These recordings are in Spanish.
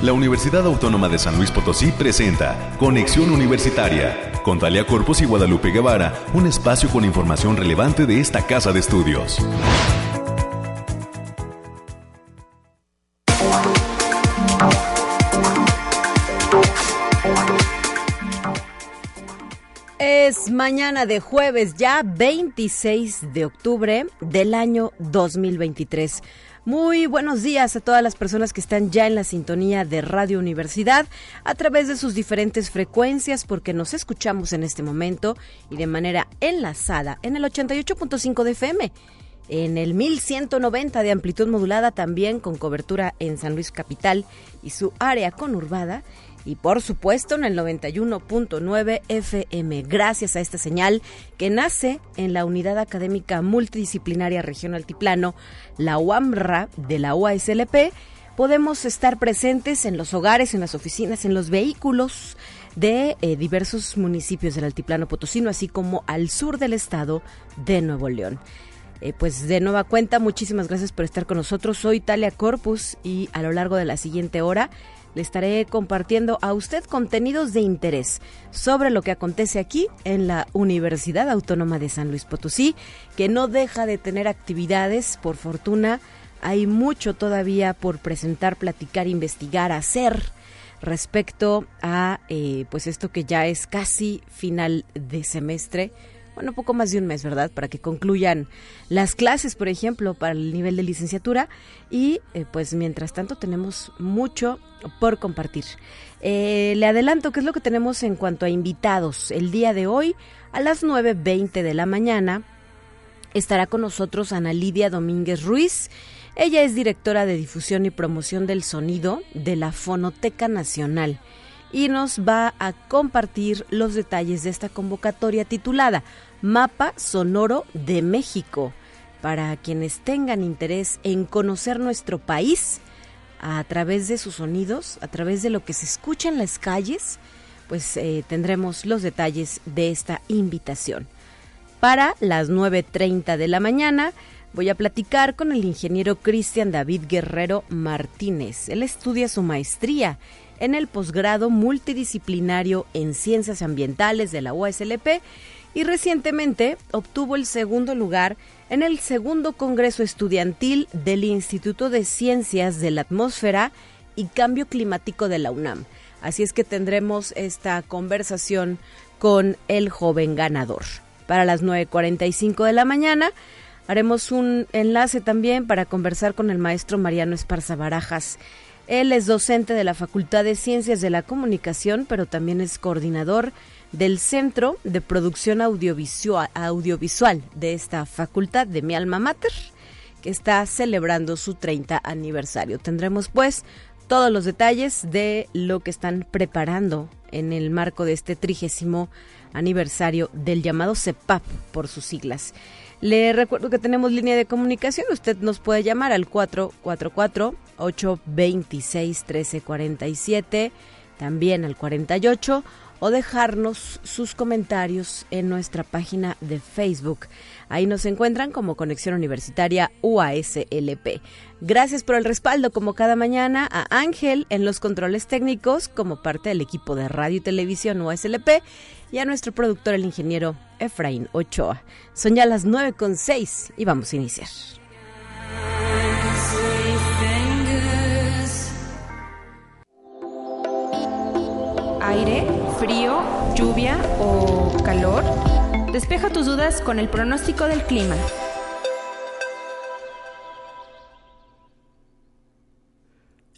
La Universidad Autónoma de San Luis Potosí presenta Conexión Universitaria con Talia Corpus y Guadalupe Guevara, un espacio con información relevante de esta casa de estudios. Es mañana de jueves, ya 26 de octubre del año 2023. Muy buenos días a todas las personas que están ya en la sintonía de Radio Universidad a través de sus diferentes frecuencias porque nos escuchamos en este momento y de manera enlazada en el 88.5 de FM en el 1190 de amplitud modulada también con cobertura en San Luis Capital y su área conurbada y por supuesto en el 91.9 FM. Gracias a esta señal que nace en la Unidad Académica Multidisciplinaria Región Altiplano, la UAMRA de la UASLP, podemos estar presentes en los hogares, en las oficinas, en los vehículos de eh, diversos municipios del Altiplano Potosino, así como al sur del estado de Nuevo León. Eh, pues de nueva cuenta, muchísimas gracias por estar con nosotros. Soy Talia Corpus y a lo largo de la siguiente hora le estaré compartiendo a usted contenidos de interés sobre lo que acontece aquí en la Universidad Autónoma de San Luis Potosí, que no deja de tener actividades, por fortuna, hay mucho todavía por presentar, platicar, investigar, hacer respecto a eh, pues esto que ya es casi final de semestre bueno, poco más de un mes, ¿verdad? Para que concluyan las clases, por ejemplo, para el nivel de licenciatura. Y eh, pues mientras tanto tenemos mucho por compartir. Eh, le adelanto qué es lo que tenemos en cuanto a invitados. El día de hoy, a las 9.20 de la mañana, estará con nosotros Ana Lidia Domínguez Ruiz. Ella es directora de difusión y promoción del sonido de la Fonoteca Nacional y nos va a compartir los detalles de esta convocatoria titulada Mapa Sonoro de México. Para quienes tengan interés en conocer nuestro país a través de sus sonidos, a través de lo que se escucha en las calles, pues eh, tendremos los detalles de esta invitación. Para las 9.30 de la mañana voy a platicar con el ingeniero Cristian David Guerrero Martínez. Él estudia su maestría en el posgrado multidisciplinario en ciencias ambientales de la USLP y recientemente obtuvo el segundo lugar en el segundo Congreso Estudiantil del Instituto de Ciencias de la Atmósfera y Cambio Climático de la UNAM. Así es que tendremos esta conversación con el joven ganador. Para las 9.45 de la mañana haremos un enlace también para conversar con el maestro Mariano Esparza Barajas. Él es docente de la Facultad de Ciencias de la Comunicación, pero también es coordinador del Centro de Producción Audiovisual, de esta facultad de mi alma mater, que está celebrando su 30 aniversario. Tendremos pues todos los detalles de lo que están preparando en el marco de este trigésimo aniversario del llamado CEPAP por sus siglas. Le recuerdo que tenemos línea de comunicación. Usted nos puede llamar al 444-826-1347, también al 48 o dejarnos sus comentarios en nuestra página de Facebook. Ahí nos encuentran como Conexión Universitaria UASLP. Gracias por el respaldo como cada mañana a Ángel en los controles técnicos como parte del equipo de Radio y Televisión UASLP y a nuestro productor el ingeniero Efraín Ochoa. Son ya las 9 con 6 y vamos a iniciar. Aire frío, lluvia o calor? Despeja tus dudas con el pronóstico del clima.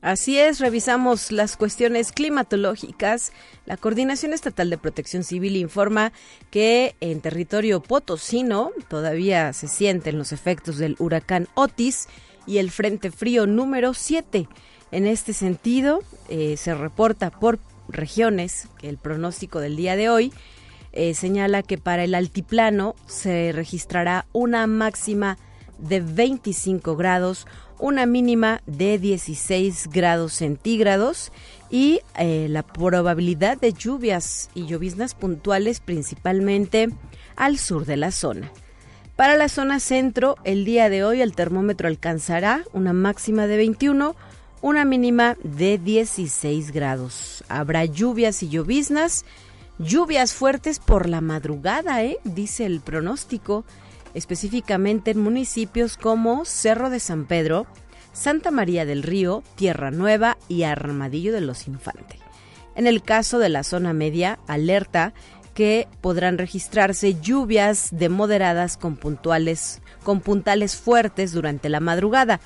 Así es, revisamos las cuestiones climatológicas. La Coordinación Estatal de Protección Civil informa que en territorio potosino todavía se sienten los efectos del huracán Otis y el Frente Frío número 7. En este sentido, eh, se reporta por regiones, que el pronóstico del día de hoy eh, señala que para el altiplano se registrará una máxima de 25 grados, una mínima de 16 grados centígrados y eh, la probabilidad de lluvias y lloviznas puntuales principalmente al sur de la zona. Para la zona centro, el día de hoy el termómetro alcanzará una máxima de 21, una mínima de 16 grados. Habrá lluvias y lloviznas, lluvias fuertes por la madrugada, ¿eh? dice el pronóstico, específicamente en municipios como Cerro de San Pedro, Santa María del Río, Tierra Nueva y Armadillo de los Infantes. En el caso de la zona media, alerta que podrán registrarse lluvias de moderadas con puntuales con puntales fuertes durante la madrugada,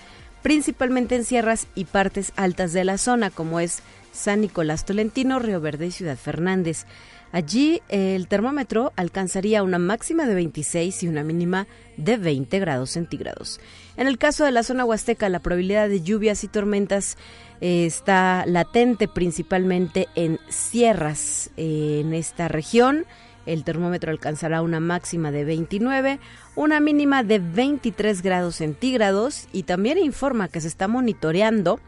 principalmente en sierras y partes altas de la zona, como es San Nicolás Tolentino, Río Verde y Ciudad Fernández. Allí el termómetro alcanzaría una máxima de 26 y una mínima de 20 grados centígrados. En el caso de la zona huasteca, la probabilidad de lluvias y tormentas eh, está latente principalmente en sierras en esta región. El termómetro alcanzará una máxima de 29, una mínima de 23 grados centígrados y también informa que se está monitoreando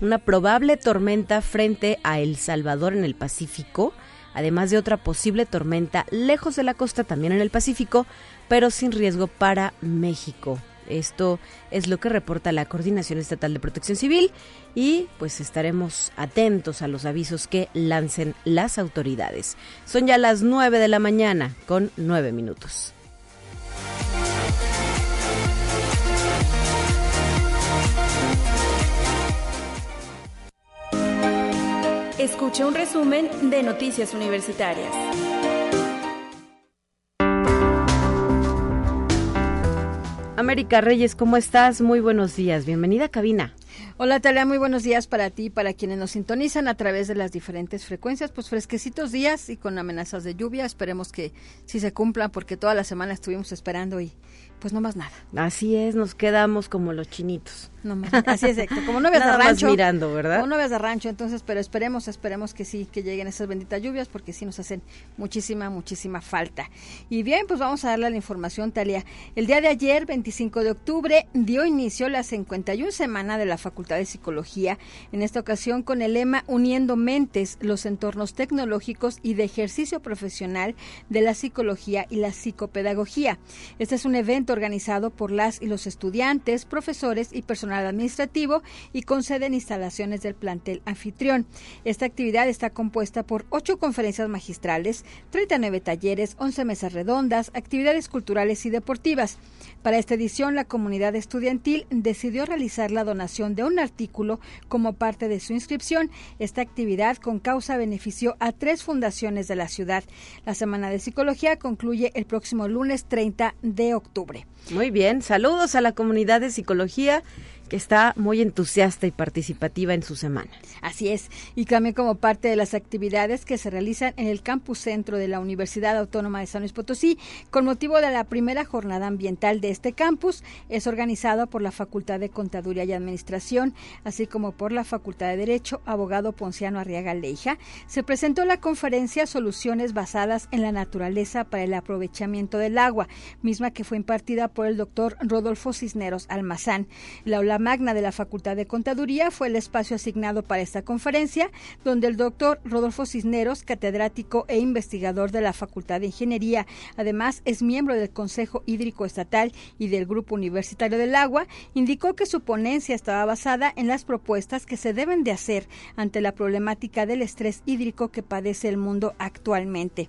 una probable tormenta frente a El Salvador en el Pacífico además de otra posible tormenta lejos de la costa también en el Pacífico, pero sin riesgo para México. Esto es lo que reporta la Coordinación Estatal de Protección Civil y pues estaremos atentos a los avisos que lancen las autoridades. Son ya las 9 de la mañana con 9 minutos. Escuche un resumen de Noticias Universitarias. América Reyes, ¿cómo estás? Muy buenos días. Bienvenida cabina. Hola Talia, muy buenos días para ti y para quienes nos sintonizan a través de las diferentes frecuencias. Pues fresquecitos días y con amenazas de lluvia. Esperemos que sí se cumplan porque toda la semana estuvimos esperando y pues no más nada. Así es, nos quedamos como los chinitos. No más, así es, como novias de rancho. Más mirando, ¿verdad? Como novias de rancho, entonces, pero esperemos, esperemos que sí, que lleguen esas benditas lluvias, porque sí nos hacen muchísima, muchísima falta. Y bien, pues vamos a darle la información, Talia. El día de ayer, 25 de octubre, dio inicio la 51 semana de la Facultad de Psicología, en esta ocasión con el lema Uniendo Mentes, los entornos tecnológicos y de ejercicio profesional de la psicología y la psicopedagogía. Este es un evento organizado por las y los estudiantes, profesores y personal administrativo y con sede en instalaciones del plantel anfitrión. Esta actividad está compuesta por ocho conferencias magistrales, 39 talleres, 11 mesas redondas, actividades culturales y deportivas. Para esta edición, la comunidad estudiantil decidió realizar la donación de un artículo como parte de su inscripción. Esta actividad con causa benefició a tres fundaciones de la ciudad. La Semana de Psicología concluye el próximo lunes 30 de octubre. Muy bien, saludos a la comunidad de psicología que está muy entusiasta y participativa en su semana. Así es, y también como parte de las actividades que se realizan en el campus centro de la Universidad Autónoma de San Luis Potosí, con motivo de la primera jornada ambiental de este campus, es organizado por la Facultad de Contaduría y Administración, así como por la Facultad de Derecho, abogado Ponciano Arriaga Leija. Se presentó la conferencia Soluciones basadas en la naturaleza para el aprovechamiento del agua, misma que fue impartida por el doctor Rodolfo Cisneros Almazán. La magna de la Facultad de Contaduría fue el espacio asignado para esta conferencia, donde el doctor Rodolfo Cisneros, catedrático e investigador de la Facultad de Ingeniería, además es miembro del Consejo Hídrico Estatal y del Grupo Universitario del Agua, indicó que su ponencia estaba basada en las propuestas que se deben de hacer ante la problemática del estrés hídrico que padece el mundo actualmente.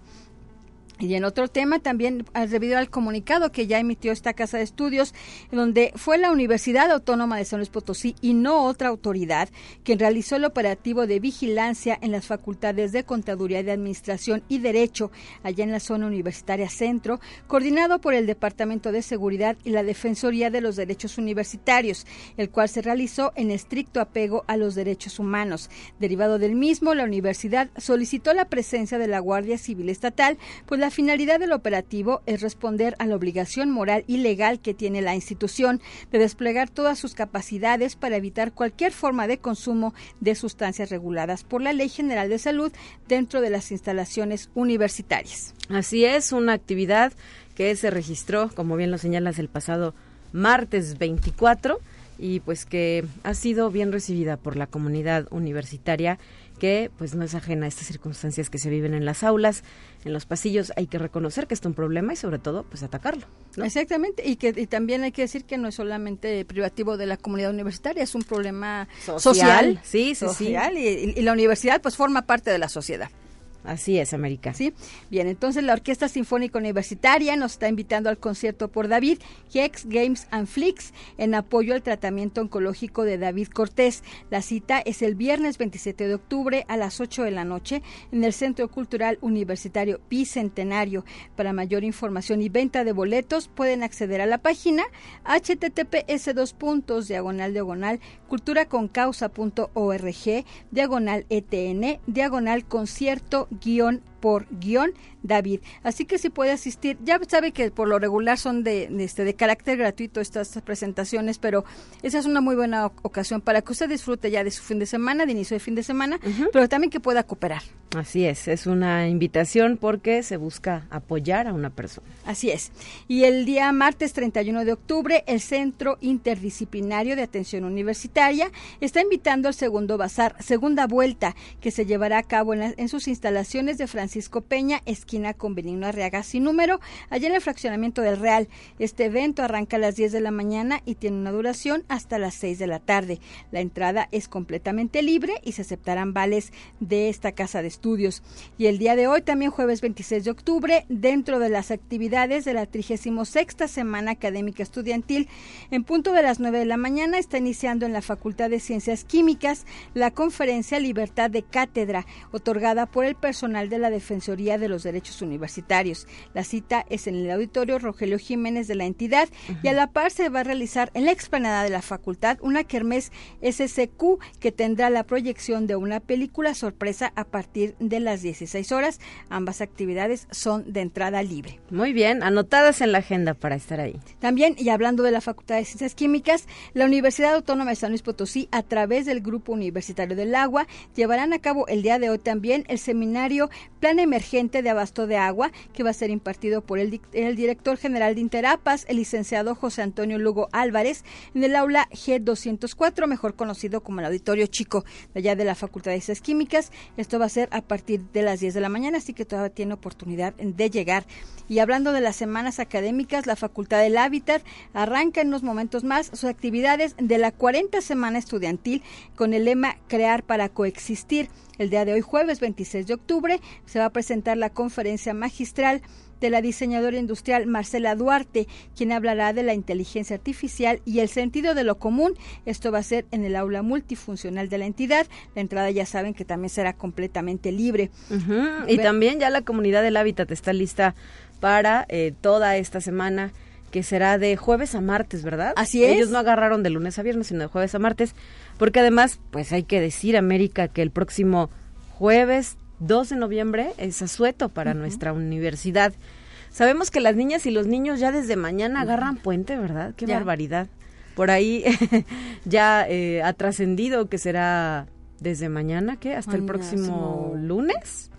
Y en otro tema, también debido al comunicado que ya emitió esta casa de estudios, donde fue la Universidad Autónoma de San Luis Potosí y no otra autoridad quien realizó el operativo de vigilancia en las facultades de Contaduría de Administración y Derecho, allá en la zona universitaria Centro, coordinado por el Departamento de Seguridad y la Defensoría de los Derechos Universitarios, el cual se realizó en estricto apego a los derechos humanos. Derivado del mismo, la universidad solicitó la presencia de la Guardia Civil Estatal, pues la finalidad del operativo es responder a la obligación moral y legal que tiene la institución de desplegar todas sus capacidades para evitar cualquier forma de consumo de sustancias reguladas por la Ley General de Salud dentro de las instalaciones universitarias. Así es, una actividad que se registró, como bien lo señalas, el pasado martes 24 y pues que ha sido bien recibida por la comunidad universitaria que pues no es ajena a estas circunstancias que se viven en las aulas, en los pasillos. Hay que reconocer que está un problema y sobre todo pues atacarlo. Exactamente, y que y también hay que decir que no es solamente privativo de la comunidad universitaria, es un problema social, sí, sí, social y, y la universidad pues forma parte de la sociedad. Así es, América. Sí, bien, entonces la Orquesta Sinfónica Universitaria nos está invitando al concierto por David, Hex Games and Flicks, en apoyo al tratamiento oncológico de David Cortés. La cita es el viernes 27 de octubre a las 8 de la noche en el Centro Cultural Universitario Bicentenario. Para mayor información y venta de boletos pueden acceder a la página https dos puntos diagonal diagonal culturaconcausa.org diagonal etn diagonal concierto guion por guion David. Así que si puede asistir, ya sabe que por lo regular son de, este, de carácter gratuito estas presentaciones, pero esa es una muy buena ocasión para que usted disfrute ya de su fin de semana, de inicio de fin de semana, pero también que pueda cooperar. Así es, es una invitación porque se busca apoyar a una persona. Así es. Y el día martes 31 de octubre, el Centro Interdisciplinario de Atención Universitaria está invitando al segundo bazar, segunda vuelta, que se llevará a cabo en, en sus instalaciones de Francisco Peña, esquina con Benigno Arriaga sin número, allá en el fraccionamiento del Real. Este evento arranca a las 10 de la mañana y tiene una duración hasta las 6 de la tarde. La entrada es completamente libre y se aceptarán vales de esta casa de estudios. Y el día de hoy, también jueves 26 de octubre, dentro de las actividades de la 36 Semana Académica Estudiantil, en punto de las 9 de la mañana está iniciando en la Facultad de Ciencias Químicas la conferencia Libertad de Cátedra, otorgada por el personal de la Defensoría de los Derechos Universitarios. La cita es en el auditorio Rogelio Jiménez de la entidad y a la par se va a realizar en la explanada de la facultad una kermés SCQ que tendrá la proyección de una película sorpresa a partir de las 16 horas. Ambas actividades son de entrada libre. Muy bien, anotadas en la agenda para estar ahí. También, y hablando de la Facultad de Ciencias Químicas, la Universidad Autónoma de San Luis Potosí, a través del Grupo Universitario del Agua, llevarán a cabo el día de hoy también el seminario Plan Emergente de Abasto de Agua, que va a ser impartido por el, el director general de Interapas, el licenciado José Antonio Lugo Álvarez, en el aula G204, mejor conocido como el Auditorio Chico, de allá de la Facultad de Ciencias Químicas. Esto va a ser a partir de las 10 de la mañana, así que todavía tiene oportunidad de llegar. Y hablando de las semanas académicas, la Facultad del Hábitat arranca en unos momentos más sus actividades de la 40 Semana Estudiantil con el lema Crear para Coexistir. El día de hoy, jueves 26 de octubre, se va a presentar la conferencia magistral de la diseñadora industrial Marcela Duarte, quien hablará de la inteligencia artificial y el sentido de lo común. Esto va a ser en el aula multifuncional de la entidad. La entrada ya saben que también será completamente libre. Y también ya la comunidad del hábitat está lista para eh, toda esta semana que será de jueves a martes, ¿verdad? Así es. Ellos no agarraron de lunes a viernes, sino de jueves a martes, porque además, pues hay que decir, América, que el próximo jueves 2 de noviembre es asueto para nuestra universidad. Sabemos que las niñas y los niños ya desde mañana agarran puente, ¿verdad? Qué barbaridad. Por ahí ya eh, ha trascendido que será desde mañana, ¿qué? Hasta el próximo lunes.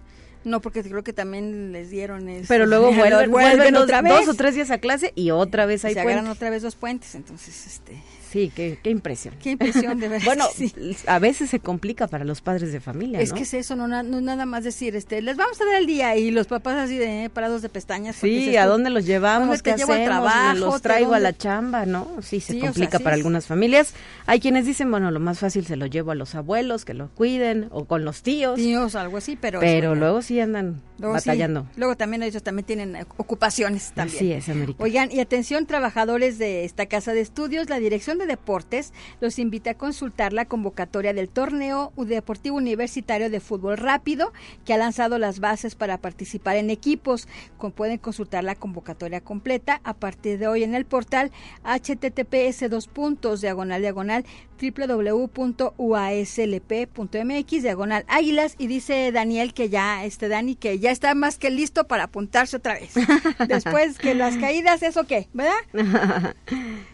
No, porque creo que también les dieron eso. Pero luego vuelven, vuelven, otra vez. dos o tres días a clase y otra vez hay Se agarran otra vez dos puentes, entonces este Sí, qué, qué impresión. Qué impresión, de verdad. bueno, a veces se complica para los padres de familia, Es que es eso, no, no, nada más decir, este, les vamos a dar el día y los papás así de eh, parados de pestañas. Sí, ¿a dónde los llevamos? ¿Qué llevo hacemos? trabajo? ¿Los traigo a la chamba? ¿No? Sí, se complica para algunas familias. Hay quienes dicen, bueno, lo más fácil se lo llevo a los abuelos, que lo cuiden, o con los tíos. Tíos, algo así, pero... Pero luego sí andan batallando. Luego también ellos también tienen ocupaciones también. Sí, es, América. Oigan, y atención trabajadores de esta casa de estudios, la Dirección de Deportes los invita a consultar la convocatoria del torneo deportivo universitario de fútbol rápido que ha lanzado las bases para participar en equipos. pueden consultar la convocatoria completa a partir de hoy en el portal https dos puntos diagonal diagonal www.uaslp.mx diagonal águilas y dice Daniel que ya este Dani que ya está más que listo para apuntarse otra vez. Después que las caídas, ¿eso qué? ¿Verdad?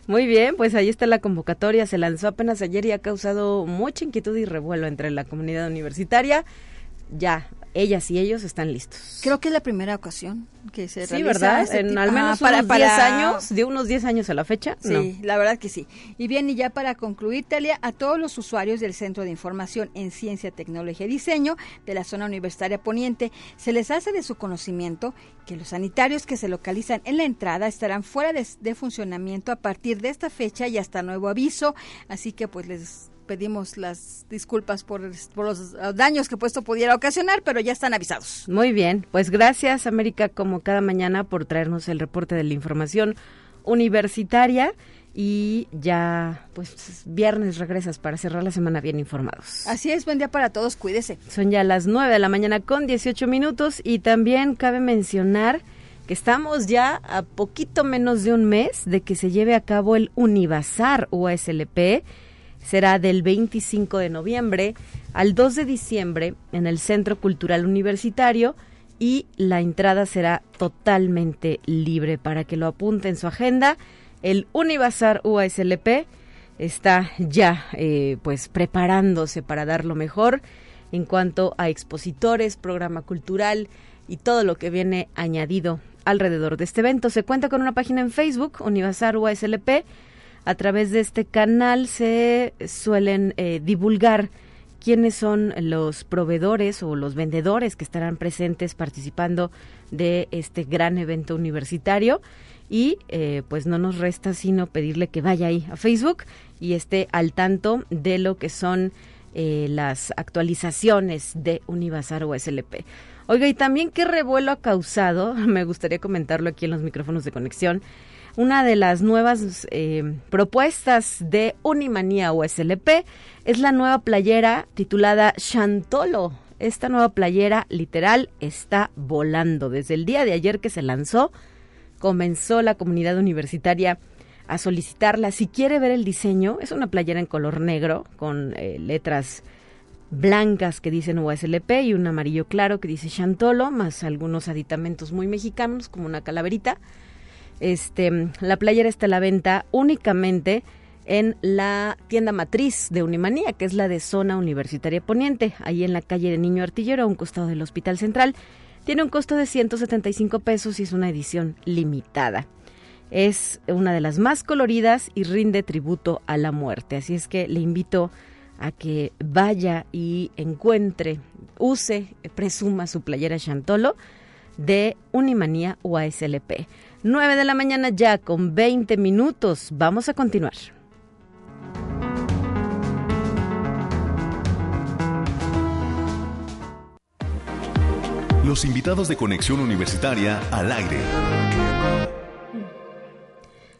Muy bien, pues ahí está la convocatoria, se lanzó apenas ayer y ha causado mucha inquietud y revuelo entre la comunidad universitaria. Ya ellas y ellos están listos. Creo que es la primera ocasión que se sí, ¿verdad? Este en al menos para, unos 10 años, de unos 10 años a la fecha. Sí, la verdad que sí. Y bien, y ya para concluir, Talia, a todos los usuarios del Centro de Información en Ciencia, Tecnología y Diseño de la zona universitaria poniente, se les hace de su conocimiento que los sanitarios que se localizan en la entrada estarán fuera de, de funcionamiento a partir de esta fecha y hasta nuevo aviso. Así que pues les pedimos las disculpas por, los daños que puesto pudiera ocasionar, pero ya están avisados. Muy bien, pues gracias América como cada mañana por traernos el reporte de la información universitaria y ya pues viernes regresas para cerrar la semana bien informados. Así es, buen día para todos, cuídese. Son ya las 9 de la mañana con 18 minutos y también cabe mencionar que estamos ya a poquito menos de un mes de que se lleve a cabo el Univazar USLP será del 25 de noviembre al 2 de diciembre en el Centro Cultural Universitario y la entrada será totalmente libre para que lo apunte en su agenda. El Univazar UASLP está ya eh, pues preparándose para dar lo mejor en cuanto a expositores, programa cultural y todo lo que viene añadido alrededor de este evento. Se cuenta con una página en Facebook, Univazar UASLP, a través de este canal se suelen eh, divulgar quiénes son los proveedores o los vendedores que estarán presentes participando de este gran evento universitario y eh, pues no nos resta sino pedirle que vaya ahí a Facebook y esté al tanto de lo que son eh, las actualizaciones de Univazar o SLP. Oiga, y también qué revuelo ha causado, me gustaría comentarlo aquí en los micrófonos de conexión, una de las nuevas eh, propuestas de Unimanía USLP es la nueva playera titulada Chantolo. Esta nueva playera literal está volando. Desde el día de ayer que se lanzó, comenzó la comunidad universitaria a solicitarla. Si quiere ver el diseño, es una playera en color negro con eh, letras blancas que dicen USLP y un amarillo claro que dice Chantolo, más algunos aditamentos muy mexicanos como una calaverita. Este, la playera está a la venta únicamente en la tienda matriz de Unimanía, que es la de Zona Universitaria Poniente, ahí en la calle de Niño Artillero, a un costado del Hospital Central. Tiene un costo de 175 pesos y es una edición limitada. Es una de las más coloridas y rinde tributo a la muerte. Así es que le invito a que vaya y encuentre, use, presuma su playera Chantolo de Unimanía o ASLP. 9 de la mañana ya con 20 minutos. Vamos a continuar. Los invitados de Conexión Universitaria al aire.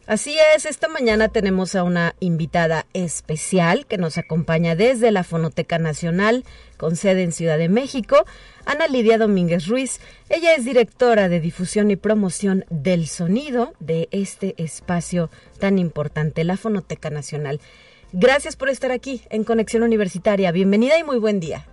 Así es, esta mañana tenemos a una invitada especial que nos acompaña desde la Fonoteca Nacional con sede en Ciudad de México, Ana Lidia Domínguez Ruiz. Ella es directora de difusión y promoción del sonido de este espacio tan importante, la Fonoteca Nacional. Gracias por estar aquí en Conexión Universitaria. Bienvenida y muy buen día.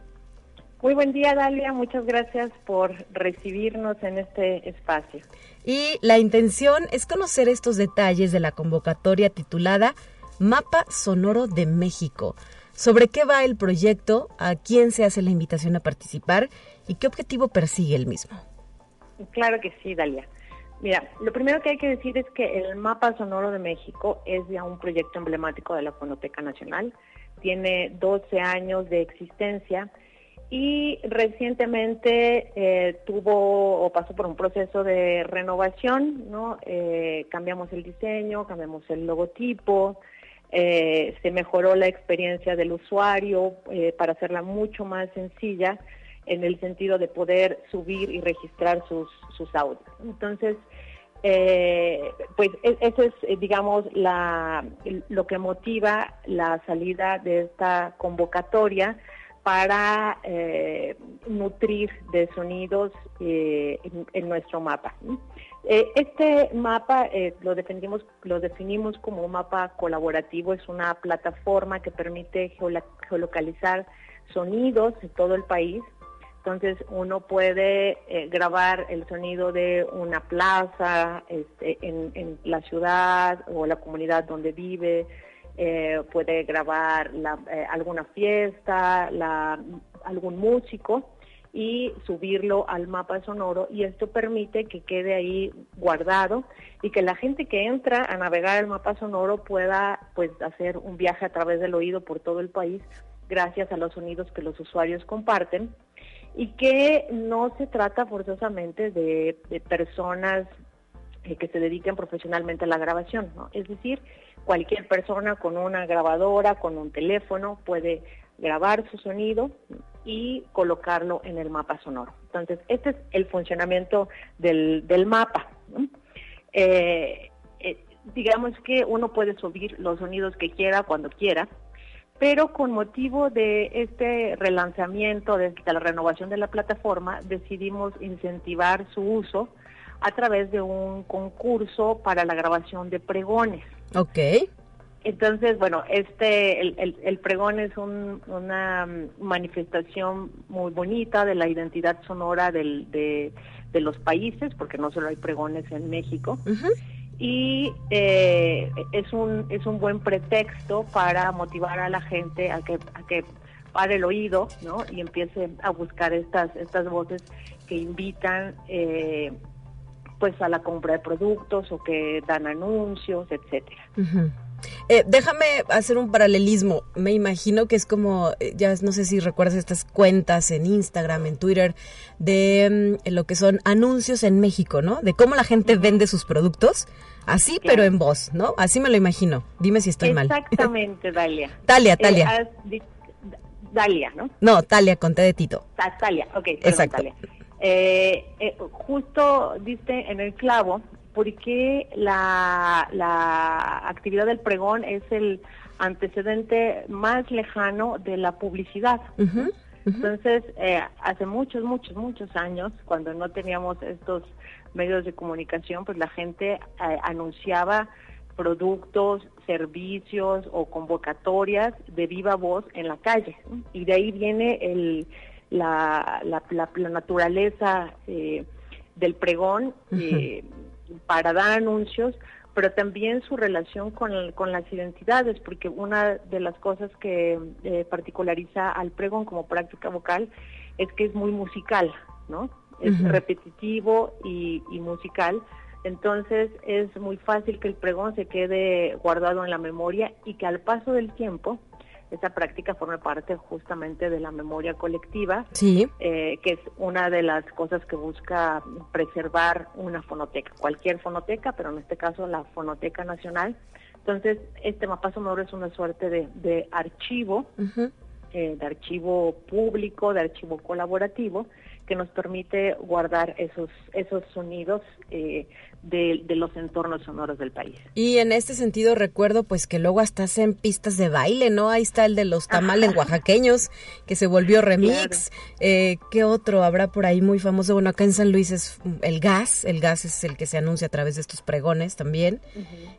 Muy buen día, Dalia. Muchas gracias por recibirnos en este espacio. Y la intención es conocer estos detalles de la convocatoria titulada Mapa Sonoro de México. ¿Sobre qué va el proyecto? ¿A quién se hace la invitación a participar? ¿Y qué objetivo persigue el mismo? Claro que sí, Dalia. Mira, lo primero que hay que decir es que el Mapa Sonoro de México es ya un proyecto emblemático de la Fonoteca Nacional. Tiene 12 años de existencia y recientemente eh, tuvo o pasó por un proceso de renovación, ¿no? Eh, cambiamos el diseño, cambiamos el logotipo, eh, se mejoró la experiencia del usuario para hacerla mucho más sencilla en el sentido de poder subir y registrar sus, sus audios. Entonces, pues e, eso es, digamos, la, lo que motiva la salida de esta convocatoria para eh, nutrir de sonidos eh, en, nuestro mapa. Eh, este mapa lo, definimos, lo definimos como un mapa colaborativo, es una plataforma que permite geolocalizar sonidos en todo el país. Entonces uno puede grabar el sonido de una plaza este, en, en la ciudad o la comunidad donde vive, eh, puede grabar eh, alguna fiesta, algún músico y subirlo al mapa sonoro y esto permite que quede ahí guardado y que la gente que entra a navegar el mapa sonoro pueda pues hacer un viaje a través del oído por todo el país gracias a los sonidos que los usuarios comparten y que no se trata forzosamente de, personas eh, que se dediquen profesionalmente a la grabación, ¿no? Es decir, cualquier persona con una grabadora, con un teléfono, puede grabar su sonido y colocarlo en el mapa sonoro. Entonces, este es el funcionamiento del, del mapa. Eh, eh, digamos que uno puede subir los sonidos que quiera cuando quiera, pero con motivo de este relanzamiento, de, la renovación de la plataforma, decidimos incentivar su uso a través de un concurso para la grabación de pregones. Ok. Entonces, bueno, este, el, el, pregón es una manifestación muy bonita de la identidad sonora del, de, de, los países, porque no solo hay pregones en México. Y eh, es, un, es un buen pretexto para motivar a la gente a que, a que pare el oído ¿no? y empiece a buscar estas, estas voces que invitan eh, pues a la compra de productos o que dan anuncios, etcétera. Eh, déjame hacer un paralelismo. Me imagino que es como, eh, ya no sé si recuerdas estas cuentas en Instagram, en Twitter, de mm, lo que son anuncios en México, ¿no? De cómo la gente vende sus productos. Así, pero en voz, ¿no? Así me lo imagino. Dime si estoy mal. Exactamente, Dalia. Talia, eh, Talia. Dalia, ¿no? No, Talia, conté de Tito. Ah, Talia, ok. Exacto. Justo diste en el clavo porque la, la actividad del pregón es el antecedente más lejano de la publicidad. Entonces, eh, hace muchos, muchos, muchos años, cuando no teníamos estos medios de comunicación, pues la gente eh, anunciaba productos, servicios o convocatorias de viva voz en la calle. Y de ahí viene el, la, la, la, naturaleza eh, del pregón para dar anuncios, pero también su relación con, con las identidades, porque una de las cosas que eh, particulariza al pregón como práctica vocal es que es muy musical, ¿no? Es repetitivo y, y musical. Entonces es muy fácil que el pregón se quede guardado en la memoria y que al paso del tiempo esa práctica forma parte justamente de la memoria colectiva, sí. Eh, que es una de las cosas que busca preservar una fonoteca, cualquier fonoteca, pero en este caso la Fonoteca Nacional. Entonces, este mapa sonoro es una suerte de, archivo, eh, de archivo público, de archivo colaborativo, que nos permite guardar esos, esos sonidos eh, de, los entornos sonoros del país. Y en este sentido recuerdo pues que luego hasta hacen pistas de baile, ¿no? Ahí está el de los tamales oaxaqueños, que se volvió remix. Eh, ¿Qué otro habrá por ahí muy famoso? Bueno, acá en San Luis es el gas, el gas es el que se anuncia a través de estos pregones también.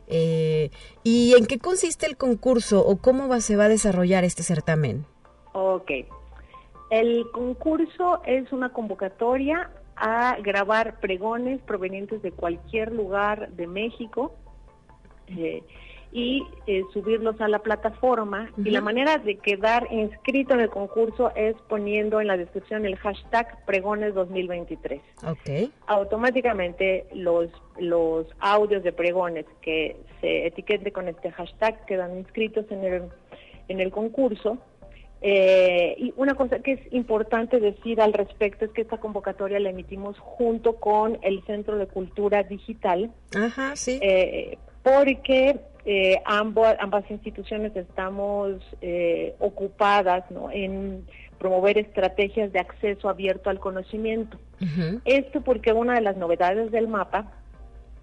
Eh, ¿Y en qué consiste el concurso o cómo va, se va a desarrollar este certamen? Ok, el concurso es una convocatoria a grabar pregones provenientes de cualquier lugar de México eh, y eh, subirlos a la plataforma. Y la manera de quedar inscrito en el concurso es poniendo en la descripción el hashtag pregones 2023. Okay. Automáticamente los, los audios de pregones que se etiqueten con este hashtag quedan inscritos en el, en el concurso eh, y una cosa que es importante decir al respecto es que esta convocatoria la emitimos junto con el Centro de Cultura Digital. Ajá, sí. Eh, porque eh, ambas instituciones estamos eh, ocupadas en promover estrategias de acceso abierto al conocimiento. Esto porque una de las novedades del mapa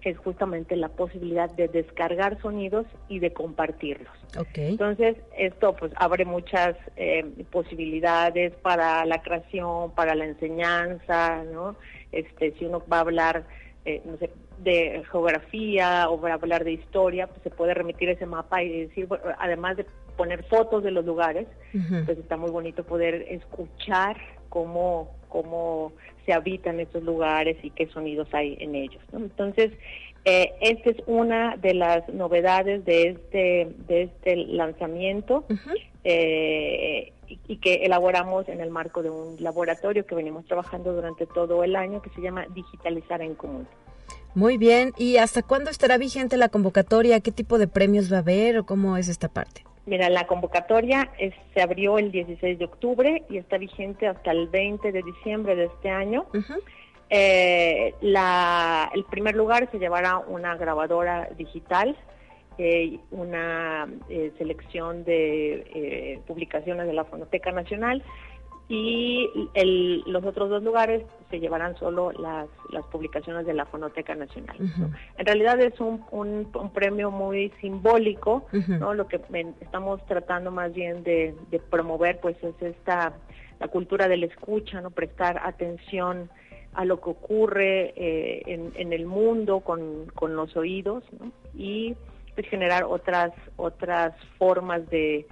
es justamente la posibilidad de descargar sonidos y de compartirlos. Entonces, esto pues abre muchas eh, posibilidades para la creación, para la enseñanza, ¿no? Este, si uno va a hablar, eh, no sé, de geografía o va a hablar de historia, pues se puede remitir ese mapa y decir, además de poner fotos de los lugares, pues está muy bonito poder escuchar cómo, cómo se habitan estos lugares y qué sonidos hay en ellos. Entonces, eh, esta es una de las novedades de este, de este lanzamiento, eh, y que elaboramos en el marco de un laboratorio que venimos trabajando durante todo el año que se llama Digitalizar en Común. Muy bien, ¿y hasta cuándo estará vigente la convocatoria? ¿Qué tipo de premios va a haber o cómo es esta parte? Mira, la convocatoria se abrió el 16 de octubre y está vigente hasta el 20 de diciembre de este año. Eh, el primer lugar se llevará una grabadora digital, eh, una eh, selección de publicaciones de la Fonoteca Nacional y los otros dos lugares se llevarán solo las, publicaciones de la Fonoteca Nacional. En realidad es un, un, premio muy simbólico, ¿no? Lo que estamos tratando más bien de, promover pues es esta la cultura de la escucha, no prestar atención a lo que ocurre eh, en, en, el mundo con, con los oídos y pues, generar otras otras formas de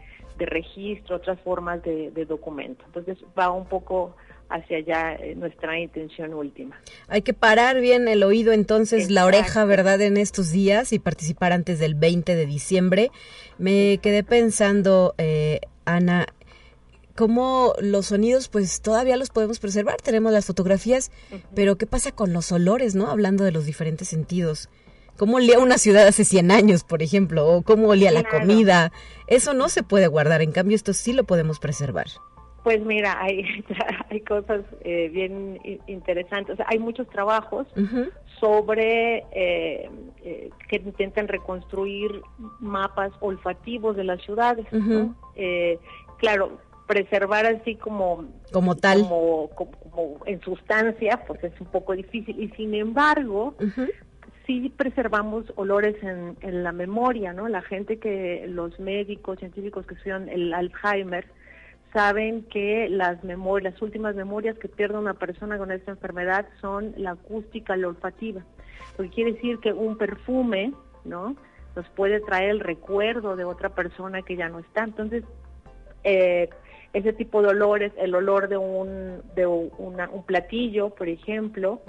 de registro, otras formas de, documento. Entonces va un poco hacia allá eh, nuestra intención última. Hay que parar bien el oído entonces, la oreja, ¿verdad? En estos días y participar antes del 20 de diciembre. Me quedé pensando, eh, Ana, cómo los sonidos pues todavía los podemos preservar, tenemos las fotografías, pero ¿qué pasa con los olores, no? Hablando de los diferentes sentidos cómo olía una ciudad hace 100 años, por ejemplo, o cómo olía la comida. Eso no se puede guardar, en cambio esto sí lo podemos preservar. Pues mira, hay, hay cosas eh, bien interesantes. hay muchos trabajos sobre eh, eh, que intentan reconstruir mapas olfativos de las ciudades. claro, preservar así como como tal como, en sustancia pues es un poco difícil y sin embargo sí preservamos olores en, la memoria, ¿no? La gente que, los médicos, científicos que estudian el Alzheimer, saben que las memorias, las últimas memorias que pierde una persona con esta enfermedad son la acústica, la olfativa. Lo que quiere decir que un perfume, ¿no? Nos puede traer el recuerdo de otra persona que ya no está. Entonces, eh, ese tipo de olores, el olor de un, de un platillo, por ejemplo,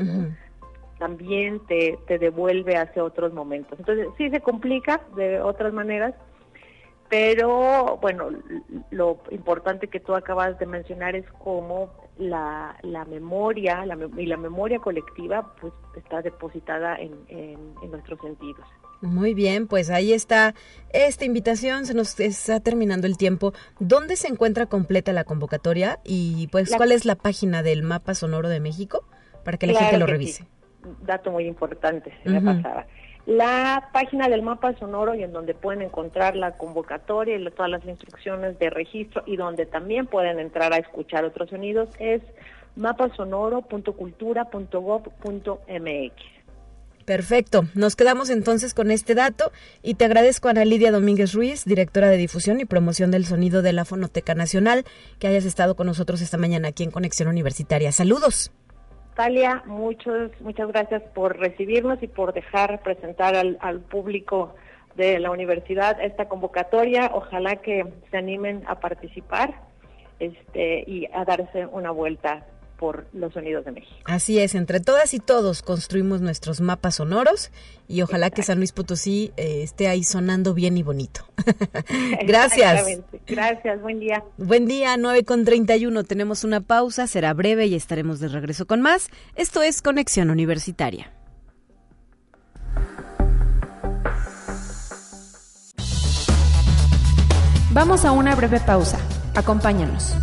también te, te devuelve hacia otros momentos. Entonces, sí se complica de otras maneras, pero bueno, lo importante que tú acabas de mencionar es cómo la, la memoria la, y la memoria colectiva pues está depositada en, en, nuestros sentidos. Muy bien, pues ahí está esta invitación, se nos está terminando el tiempo. ¿Dónde se encuentra completa la convocatoria y pues cuál es la página del Mapa Sonoro de México para que la gente lo revise? Dato muy importante, se me pasaba. La página del mapa sonoro y en donde pueden encontrar la convocatoria y todas las instrucciones de registro y donde también pueden entrar a escuchar otros sonidos es mapasonoro.cultura.gov.mx. Perfecto, nos quedamos entonces con este dato y te agradezco Ana Lidia Domínguez Ruiz, directora de difusión y promoción del sonido de la Fonoteca Nacional, que hayas estado con nosotros esta mañana aquí en Conexión Universitaria. Saludos. Talia, muchos, muchas gracias por recibirnos y por dejar presentar al, al público de la universidad esta convocatoria. Ojalá que se animen a participar este, y a darse una vuelta por los sonidos de México. Así es, entre todas y todos construimos nuestros mapas sonoros y ojalá que San Luis Potosí eh, esté ahí sonando bien y bonito. Gracias. Gracias, buen día. Buen día, 9 con 31. Tenemos una pausa, será breve y estaremos de regreso con más. Esto es Conexión Universitaria. Vamos a una breve pausa. Acompáñanos.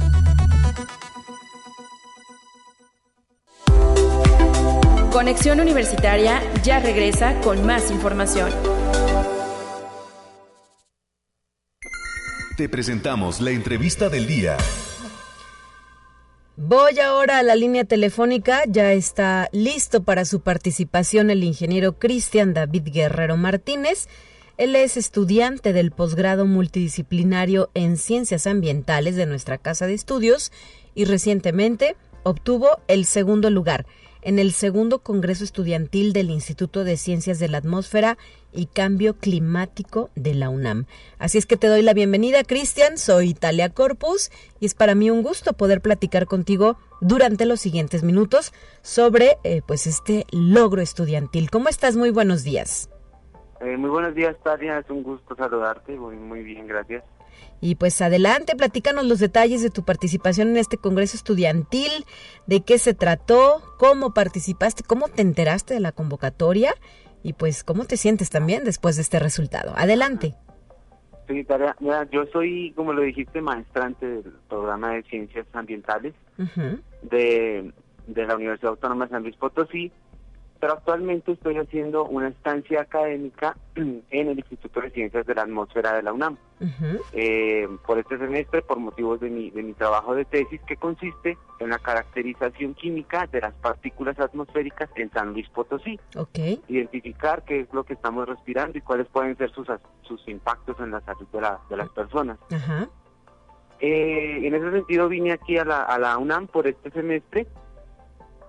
Conexión Universitaria ya regresa con más información. Te presentamos la entrevista del día. Voy ahora a la línea telefónica. Ya está listo para su participación el ingeniero Cristian David Guerrero Martínez. Él es estudiante del posgrado multidisciplinario en ciencias ambientales de nuestra casa de estudios y recientemente obtuvo el segundo lugar en el segundo Congreso Estudiantil del Instituto de Ciencias de la Atmósfera y Cambio Climático de la UNAM. Así es que te doy la bienvenida, Cristian. Soy Italia Corpus y es para mí un gusto poder platicar contigo durante los siguientes minutos sobre eh, pues este logro estudiantil. ¿Cómo estás? Muy buenos días. Eh, muy buenos días, Talia. Es un gusto saludarte. Muy, muy bien, gracias. Y pues adelante, platícanos los detalles de tu participación en este Congreso Estudiantil, de qué se trató, cómo participaste, cómo te enteraste de la convocatoria y pues cómo te sientes también después de este resultado. Adelante. Sí, Tarea, yo soy, como lo dijiste, maestrante del programa de ciencias ambientales de, de la Universidad Autónoma de San Luis Potosí pero actualmente estoy haciendo una estancia académica en el Instituto de Ciencias de la Atmósfera de la UNAM. Eh, por este semestre, por motivos de mi, de mi trabajo de tesis, que consiste en la caracterización química de las partículas atmosféricas en San Luis Potosí. Identificar qué es lo que estamos respirando y cuáles pueden ser sus, sus impactos en la salud de, la, de las personas. Eh, en ese sentido vine aquí a la, a la UNAM por este semestre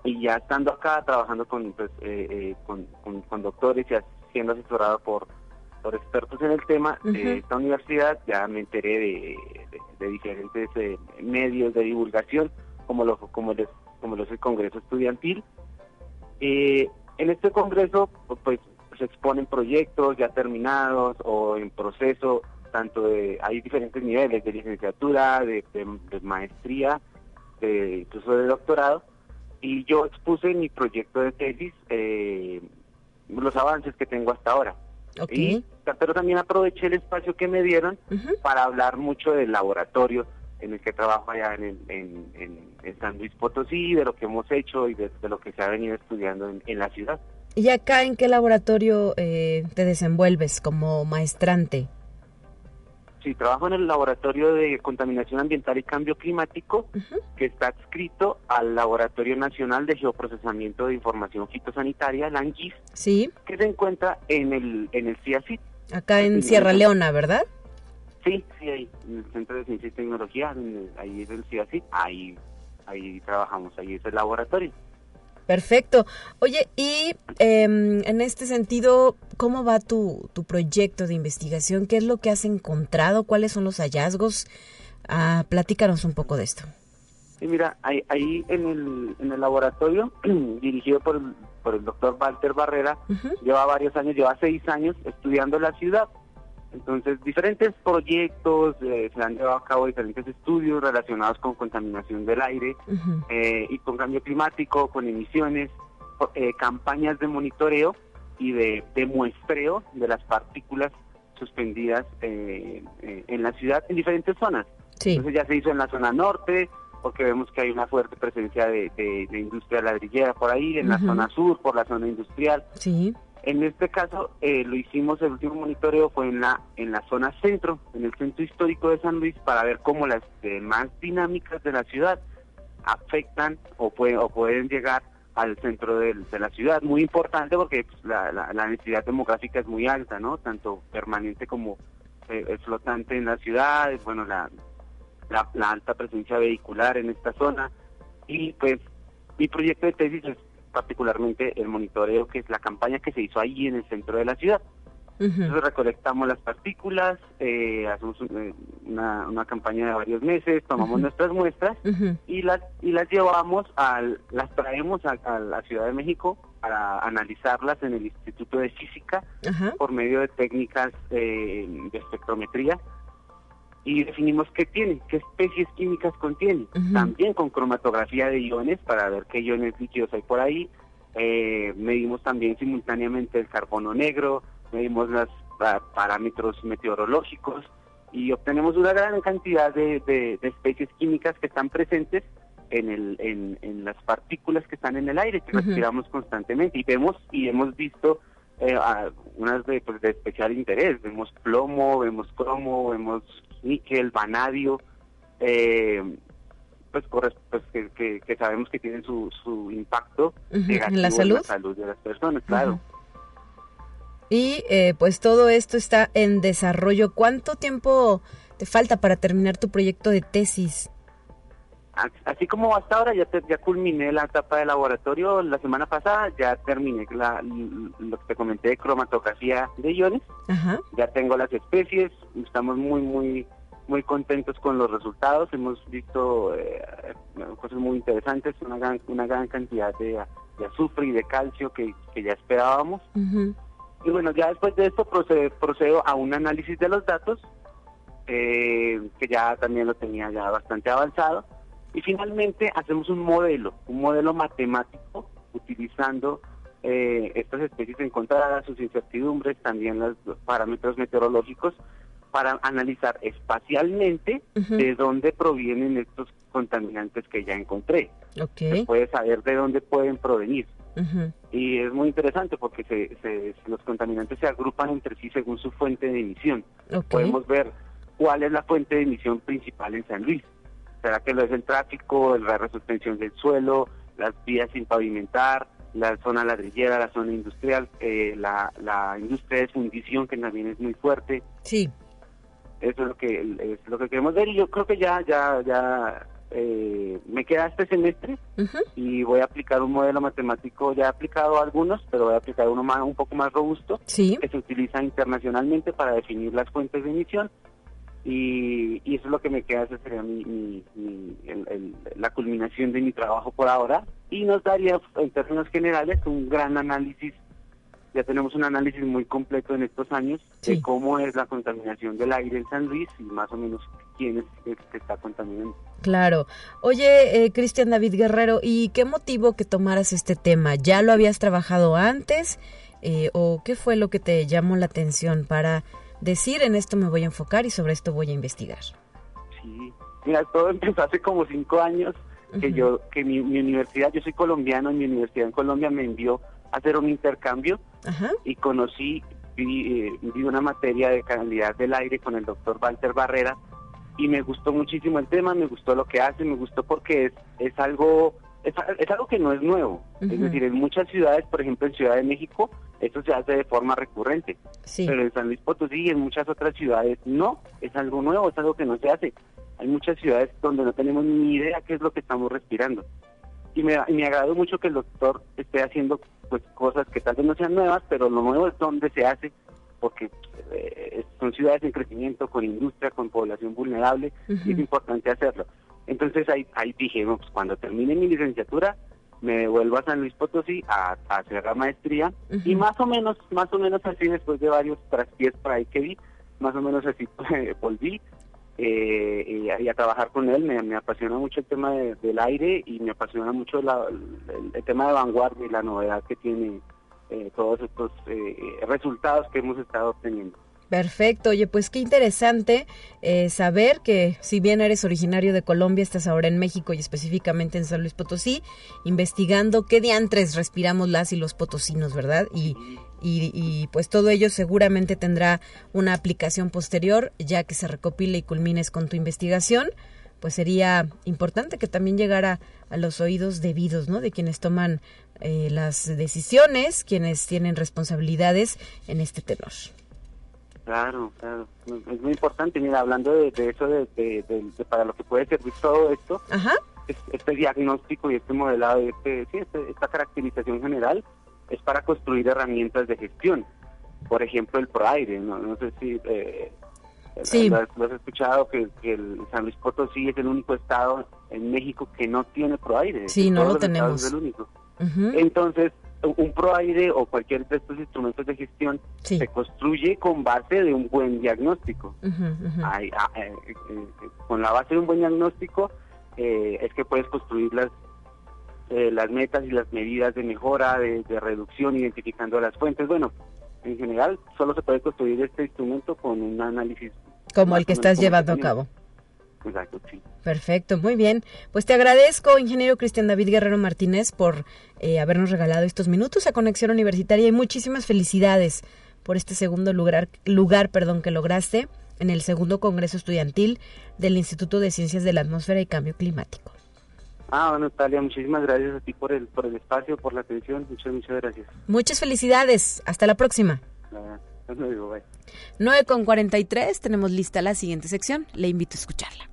y ya estando acá trabajando con, pues, eh, eh, con, doctores y siendo asesorado por, por expertos en el tema de esta universidad, ya me enteré de, diferentes eh, medios de divulgación, como lo, como les, como los el Congreso Estudiantil. en este congreso, pues se exponen proyectos ya terminados o en proceso, tanto de, hay diferentes niveles de licenciatura, de, de maestría, de, incluso de doctorado, y yo expuse en mi proyecto de tesis eh, los avances que tengo hasta ahora. Y, pero también aproveché el espacio que me dieron para hablar mucho del laboratorio en el que trabajo allá en, en, San Luis Potosí, de lo que hemos hecho y de, lo que se ha venido estudiando en, la ciudad. ¿Y acá en qué laboratorio eh, te desenvuelves como maestrante? Sí, trabajo en el Laboratorio de Contaminación Ambiental y Cambio Climático, que está adscrito al Laboratorio Nacional de Geoprocesamiento de Información Fitosanitaria, la ANGIF, sí. que se encuentra en el, en el CIACIT. Acá en Sierra Leona, ¿verdad? Sí, sí, ahí, en el Centro de Ciencia y Tecnología, ahí es el CIACIT, ahí, ahí trabajamos, ahí es el laboratorio. Perfecto. Oye, y em, en este sentido, ¿cómo va tu, tu proyecto de investigación? ¿Qué es lo que has encontrado? ¿Cuáles son los hallazgos? Ah, platícanos un poco de esto. Sí, mira, ahí, ahí en, el, en el laboratorio, dirigido por el, por el doctor Walter Barrera, lleva varios años, lleva seis años estudiando la ciudad entonces, diferentes proyectos, eh, se han llevado a cabo diferentes estudios relacionados con contaminación del aire eh, y con cambio climático, con emisiones, eh, campañas de monitoreo y de, muestreo de las partículas suspendidas en la ciudad en diferentes zonas. Entonces ya se hizo en la zona norte, porque vemos que hay una fuerte presencia de, industria ladrillera por ahí, en la zona sur, por la zona industrial. Sí. En este caso eh, lo hicimos, el último monitoreo fue en la, en la zona centro, en el centro histórico de San Luis, para ver cómo las demás dinámicas de la ciudad afectan o, o pueden llegar al centro de, la ciudad. Muy importante porque pues, la, la, densidad demográfica es muy alta, ¿no? Tanto permanente como eh, flotante en la ciudad, bueno, la, la, la alta presencia vehicular en esta zona. Y pues mi proyecto de tesis es particularmente el monitoreo, que es la campaña que se hizo ahí en el centro de la ciudad. Entonces recolectamos las partículas, eh, hacemos eh, una, una, campaña de varios meses, tomamos nuestras muestras y las y las llevamos al, las traemos a, la Ciudad de México para analizarlas en el Instituto de Física por medio de técnicas eh, de espectrometría y definimos qué tiene, qué especies químicas contiene. También con cromatografía de iones para ver qué iones líquidos hay por ahí. Eh, medimos también simultáneamente el carbono negro, medimos los parámetros meteorológicos y obtenemos una gran cantidad de, especies químicas que están presentes en, el, en, las partículas que están en el aire, que respiramos constantemente. Y vemos y hemos visto eh, unas de, pues, de especial interés. Vemos plomo, vemos cromo, vemos níquel, vanadio, eh, pues, pues que, que, sabemos que tienen su, su impacto ¿En la salud? de las personas, claro. Y eh, pues todo esto está en desarrollo. ¿Cuánto tiempo te falta para terminar tu proyecto de tesis? Así como hasta ahora ya, ya culminé la etapa de laboratorio. La semana pasada, ya terminé la, lo que te comenté de cromatografía de iones, ya tengo las especies, estamos muy muy muy contentos con los resultados, hemos visto eh, cosas muy interesantes, una gran, una gran cantidad de, azufre y de calcio que, ya esperábamos. Y bueno, ya después de esto procedo a un análisis de los datos eh, que ya también lo tenía ya bastante avanzado. Y finalmente hacemos un modelo, un modelo matemático utilizando eh, estas especies encontradas, sus incertidumbres, también los parámetros meteorológicos, para analizar espacialmente de dónde provienen estos contaminantes que ya encontré. Se puede saber de dónde pueden provenir. Y es muy interesante porque se, los contaminantes se agrupan entre sí según su fuente de emisión. Podemos ver cuál es la fuente de emisión principal en San Luis. ¿Será que lo es el tráfico, la resuspensión del suelo, las vías sin pavimentar, la zona ladrillera, la zona industrial, eh, la, la industria de fundición que también es muy fuerte? Sí. Eso es lo que es lo que queremos ver y yo creo que ya ya ya eh, me queda este semestre y voy a aplicar un modelo matemático ya he aplicado algunos, pero voy a aplicar uno más un poco más robusto que se utiliza internacionalmente para definir las fuentes de emisión y, eso es lo que me queda, esa sería mi, la culminación de mi trabajo por ahora y nos daría en términos generales un gran análisis ya tenemos un análisis muy completo en estos años de cómo es la contaminación del aire en San Luis y más o menos quién es el que está contaminando. Claro. Oye, eh, Cristian David Guerrero, ¿y qué motivo que tomaras este tema? ¿Ya lo habías trabajado antes? Eh, ¿O qué fue lo que te llamó la atención para decir en esto me voy a enfocar y sobre esto voy a investigar? Sí, mira, todo empezó hace como cinco años que yo, que mi, mi universidad, yo soy colombiano, y mi universidad en Colombia me envió hacer un intercambio y conocí, vi, eh, vi, una materia de calidad del aire con el doctor Walter Barrera y me gustó muchísimo el tema, me gustó lo que hace, me gustó porque es, es algo es, algo que no es nuevo. Es decir, en muchas ciudades, por ejemplo en Ciudad de México, esto se hace de forma recurrente. Pero en San Luis Potosí y en muchas otras ciudades no, es algo nuevo, es algo que no se hace. Hay muchas ciudades donde no tenemos ni idea qué es lo que estamos respirando. Y me, me agradó mucho que el doctor esté haciendo pues cosas que tal vez no sean nuevas, pero lo nuevo es donde se hace, porque eh, son ciudades en crecimiento, con industria, con población vulnerable, y es importante hacerlo. Entonces ahí, ahí dije, pues cuando termine mi licenciatura, me devuelvo a San Luis Potosí a, hacer la maestría, y más o menos, más o menos así, después de varios traspiés por ahí que vi, más o menos así volví eh, y, a, trabajar con él. Me, apasiona mucho el tema del aire y me apasiona mucho el, tema de vanguardia y la novedad que tiene eh, todos estos eh, resultados que hemos estado obteniendo. Perfecto, oye, pues qué interesante eh, saber que si bien eres originario de Colombia, estás ahora en México y específicamente en San Luis Potosí, investigando qué diantres respiramos las y los potosinos, ¿verdad? Y, y, pues todo ello seguramente tendrá una aplicación posterior, ya que se recopile y culmines con tu investigación, pues sería importante que también llegara a los oídos debidos, ¿no? De quienes toman eh, las decisiones, quienes tienen responsabilidades en este tenor. Claro, claro. Es muy importante, mira, hablando de, eso, de, para lo que puede servir todo esto, este diagnóstico y este modelado, este, sí, este, esta caracterización general, es para construir herramientas de gestión. Por ejemplo, el ProAire, no, no sé si eh, lo, has, escuchado, que, el San Luis Potosí es el único estado en México que no tiene ProAire. Sí, no lo tenemos. Es el único. Entonces, un ProAire o cualquier de estos instrumentos de gestión se construye con base de un buen diagnóstico. Eh, eh, con la base de un buen diagnóstico eh, es que puedes construir las, las metas y las medidas de mejora, de, reducción, identificando las fuentes. Bueno, en general solo se puede construir este instrumento con un análisis. Como el que estás llevando a cabo. Sí. Perfecto, muy bien. Pues te agradezco, ingeniero Cristian David Guerrero Martínez, por eh, habernos regalado estos minutos a Conexión Universitaria y muchísimas felicidades por este segundo lugar, lugar perdón, que lograste en el segundo Congreso Estudiantil del Instituto de Ciencias de la Atmósfera y Cambio Climático. Ah, bueno, Talia, muchísimas gracias a ti por el, por el espacio, por la atención. Muchas, muchas gracias. Muchas felicidades. Hasta la próxima. Ah, luego, bye. 9 con 43, tenemos lista la siguiente sección. Le invito a escucharla.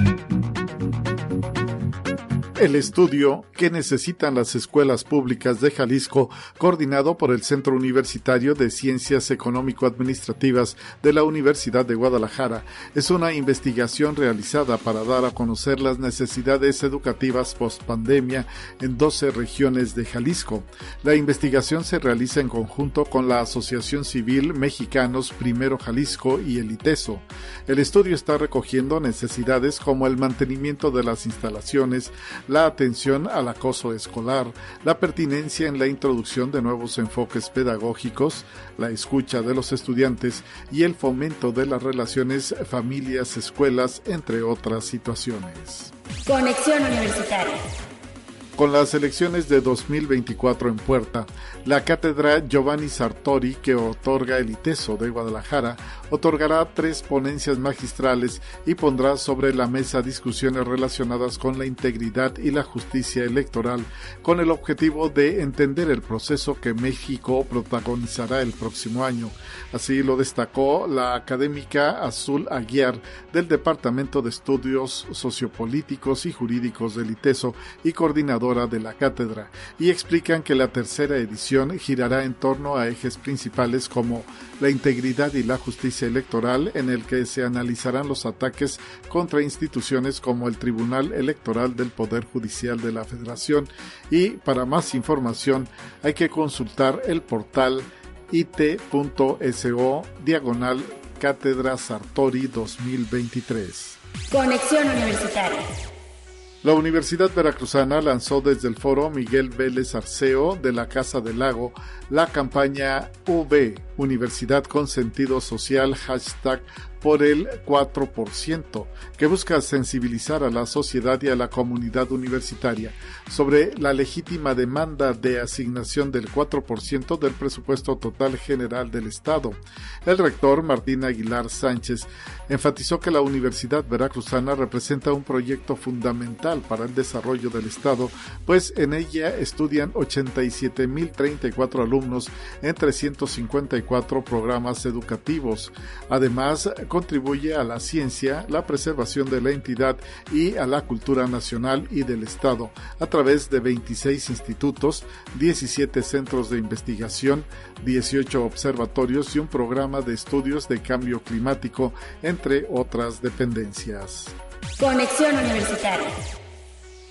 El estudio que necesitan las escuelas públicas de Jalisco, coordinado por el Centro Universitario de Ciencias Económico-Administrativas de la Universidad de Guadalajara. Es una investigación realizada para dar a conocer las necesidades educativas post-pandemia en 12 regiones de Jalisco. La investigación se realiza en conjunto con la Asociación Civil Mexicanos Primero Jalisco y el ITESO. El estudio está recogiendo necesidades como el mantenimiento de las instalaciones, la atención al acoso escolar, la pertinencia en la introducción de nuevos enfoques pedagógicos, la escucha de los estudiantes y el fomento de las relaciones familias-escuelas, entre otras situaciones. Conexión Universitaria. Con las elecciones de 2024 en puerta, la cátedra Giovanni Sartori, que otorga el ITESO de Guadalajara, otorgará tres ponencias magistrales y pondrá sobre la mesa discusiones relacionadas con la integridad y la justicia electoral, con el objetivo de entender el proceso que México protagonizará el próximo año. Así lo destacó la académica Azul Aguiar del Departamento de Estudios Sociopolíticos y Jurídicos del ITESO y coordinadora de la cátedra, y explican que la tercera edición girará en torno a ejes principales como la integridad y la justicia electoral en el que se analizarán los ataques contra instituciones como el Tribunal Electoral del Poder Judicial de la Federación y para más información hay que consultar el portal it.so diagonal Cátedra Sartori 2023. Conexión Universitaria. La Universidad Veracruzana lanzó desde el foro Miguel Vélez Arceo de la Casa del Lago la campaña UB, Universidad con Sentido Social, hashtag por el 4%, que busca sensibilizar a la sociedad y a la comunidad universitaria sobre la legítima demanda de asignación del 4% del presupuesto total general del Estado. El rector Martín Aguilar Sánchez enfatizó que la Universidad Veracruzana representa un proyecto fundamental para el desarrollo del Estado, pues en ella estudian 87.034 alumnos en 354 programas educativos. Además, contribuye a la ciencia, la preservación de la entidad y a la cultura nacional y del Estado a través de 26 institutos, 17 centros de investigación, 18 observatorios y un programa de estudios de cambio climático, entre otras dependencias. Conexión Universitaria.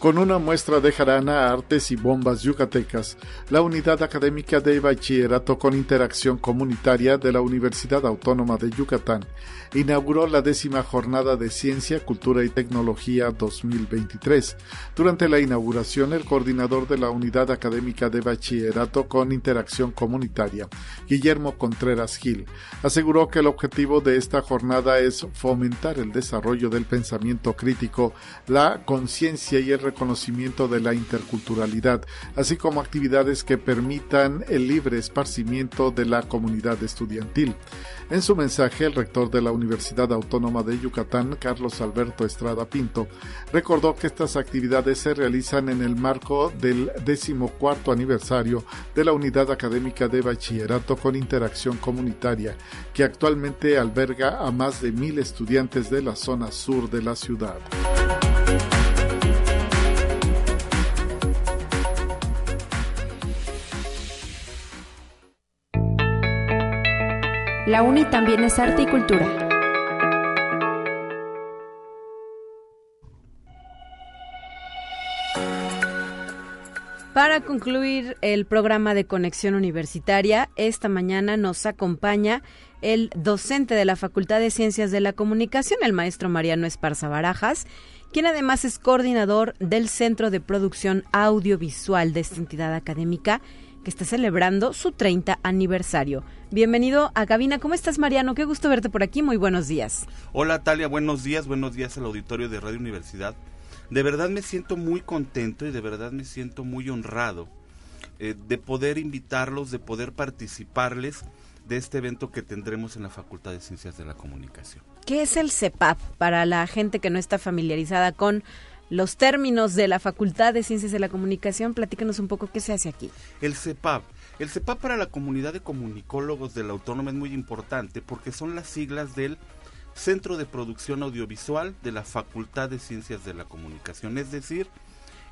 Con una muestra de jarana, artes y bombas yucatecas, la unidad académica de bachillerato con interacción comunitaria de la Universidad Autónoma de Yucatán inauguró la décima jornada de Ciencia, Cultura y Tecnología 2023. Durante la inauguración, el coordinador de la Unidad Académica de Bachillerato con Interacción Comunitaria, Guillermo Contreras Gil, aseguró que el objetivo de esta jornada es fomentar el desarrollo del pensamiento crítico, la conciencia y el reconocimiento de la interculturalidad, así como actividades que permitan el libre esparcimiento de la comunidad estudiantil. En su mensaje, el rector de la Universidad Autónoma de Yucatán, Carlos Alberto Estrada Pinto, recordó que estas actividades se realizan en el marco del decimocuarto aniversario de la Unidad Académica de Bachillerato con Interacción Comunitaria, que actualmente alberga a más de mil estudiantes de la zona sur de la ciudad. La UNI también es arte y cultura. Para concluir el programa de conexión universitaria, esta mañana nos acompaña el docente de la Facultad de Ciencias de la Comunicación, el maestro Mariano Esparza Barajas, quien además es coordinador del Centro de Producción Audiovisual de esta entidad académica que está celebrando su 30 aniversario. Bienvenido a cabina. ¿Cómo estás, Mariano? Qué gusto verte por aquí. Muy buenos días. Hola, Talia. Buenos días. Buenos días al auditorio de Radio Universidad. De verdad me siento muy contento y de verdad me siento muy honrado eh, de poder invitarlos, de poder participarles de este evento que tendremos en la Facultad de Ciencias de la Comunicación. ¿Qué es el CEPAP para la gente que no está familiarizada con los términos de la Facultad de Ciencias de la Comunicación. Platícanos un poco qué se hace aquí. El CEPAP. El CEPAP para la comunidad de comunicólogos de la Autónoma es muy importante porque son las siglas del Centro de Producción Audiovisual de la Facultad de Ciencias de la Comunicación. Es decir,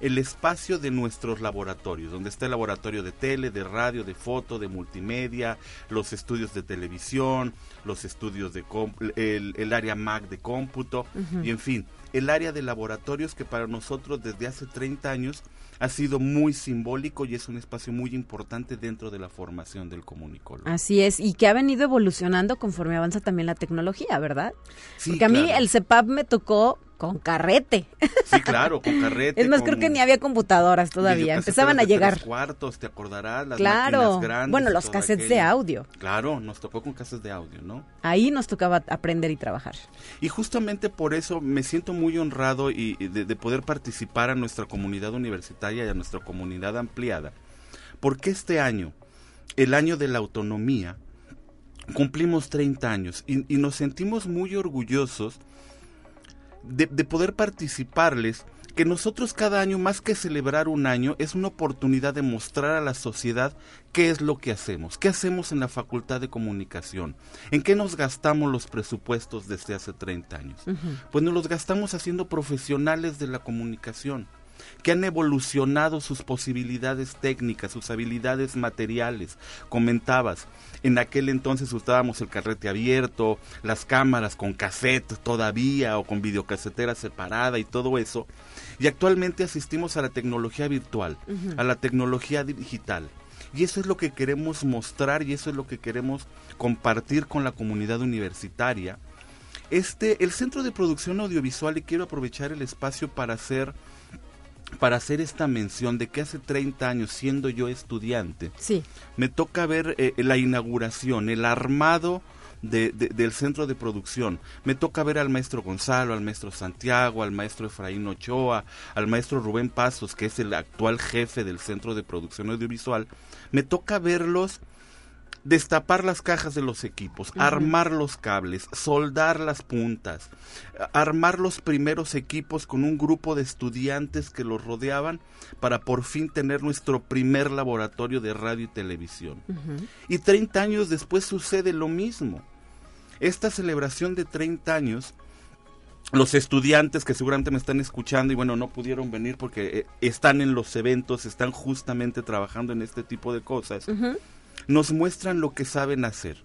el espacio de nuestros laboratorios, donde está el laboratorio de tele, de radio, de foto, de multimedia, los estudios de televisión, los estudios de el, el, área Mac de cómputo, y en fin, el área de laboratorios que para nosotros desde hace 30 años ha sido muy simbólico y es un espacio muy importante dentro de la formación del comunicólogo. Así es, y que ha venido evolucionando conforme avanza también la tecnología, ¿verdad? Sí, Porque a mí el CEPAP me tocó con carrete. Sí, claro, con carrete. Es más, creo que ni había computadoras todavía, empezaban a llegar. cuartos, te acordarás, las claro. grandes. Bueno, los cassettes de audio. Claro, nos tocó con cassettes de audio, ¿no? Ahí nos tocaba aprender y trabajar. Y justamente por eso me siento muy honrado y, de, de poder participar a nuestra comunidad universitaria y a nuestra comunidad ampliada. Porque este año, el año de la autonomía, cumplimos 30 años y, y nos sentimos muy orgullosos de, de, poder participarles, que nosotros cada año, más que celebrar un año, es una oportunidad de mostrar a la sociedad qué es lo que hacemos, qué hacemos en la Facultad de Comunicación, en qué nos gastamos los presupuestos desde hace 30 años. Uh -huh. Pues nos los gastamos haciendo profesionales de la comunicación que han evolucionado sus posibilidades técnicas, sus habilidades materiales. Comentabas, en aquel entonces usábamos el carrete abierto, las cámaras con cassette todavía o con videocasetera separada y todo eso. Y actualmente asistimos a la tecnología virtual, uh -huh. a la tecnología digital. Y eso es lo que queremos mostrar y eso es lo que queremos compartir con la comunidad universitaria. Este, el Centro de Producción Audiovisual, y quiero aprovechar el espacio para hacer para hacer esta mención de que hace 30 años, siendo yo estudiante, sí. me toca ver eh, la inauguración, el armado de, de, del centro de producción. Me toca ver al maestro Gonzalo, al maestro Santiago, al maestro Efraín Ochoa, al maestro Rubén Pasos, que es el actual jefe del centro de producción audiovisual. Me toca verlos destapar las cajas de los equipos, uh -huh. armar los cables, soldar las puntas, armar los primeros equipos con un grupo de estudiantes que los rodeaban para por fin tener nuestro primer laboratorio de radio y televisión. Uh -huh. Y 30 años después sucede lo mismo. Esta celebración de 30 años los estudiantes que seguramente me están escuchando y bueno, no pudieron venir porque eh, están en los eventos, están justamente trabajando en este tipo de cosas. Uh -huh nos muestran lo que saben hacer.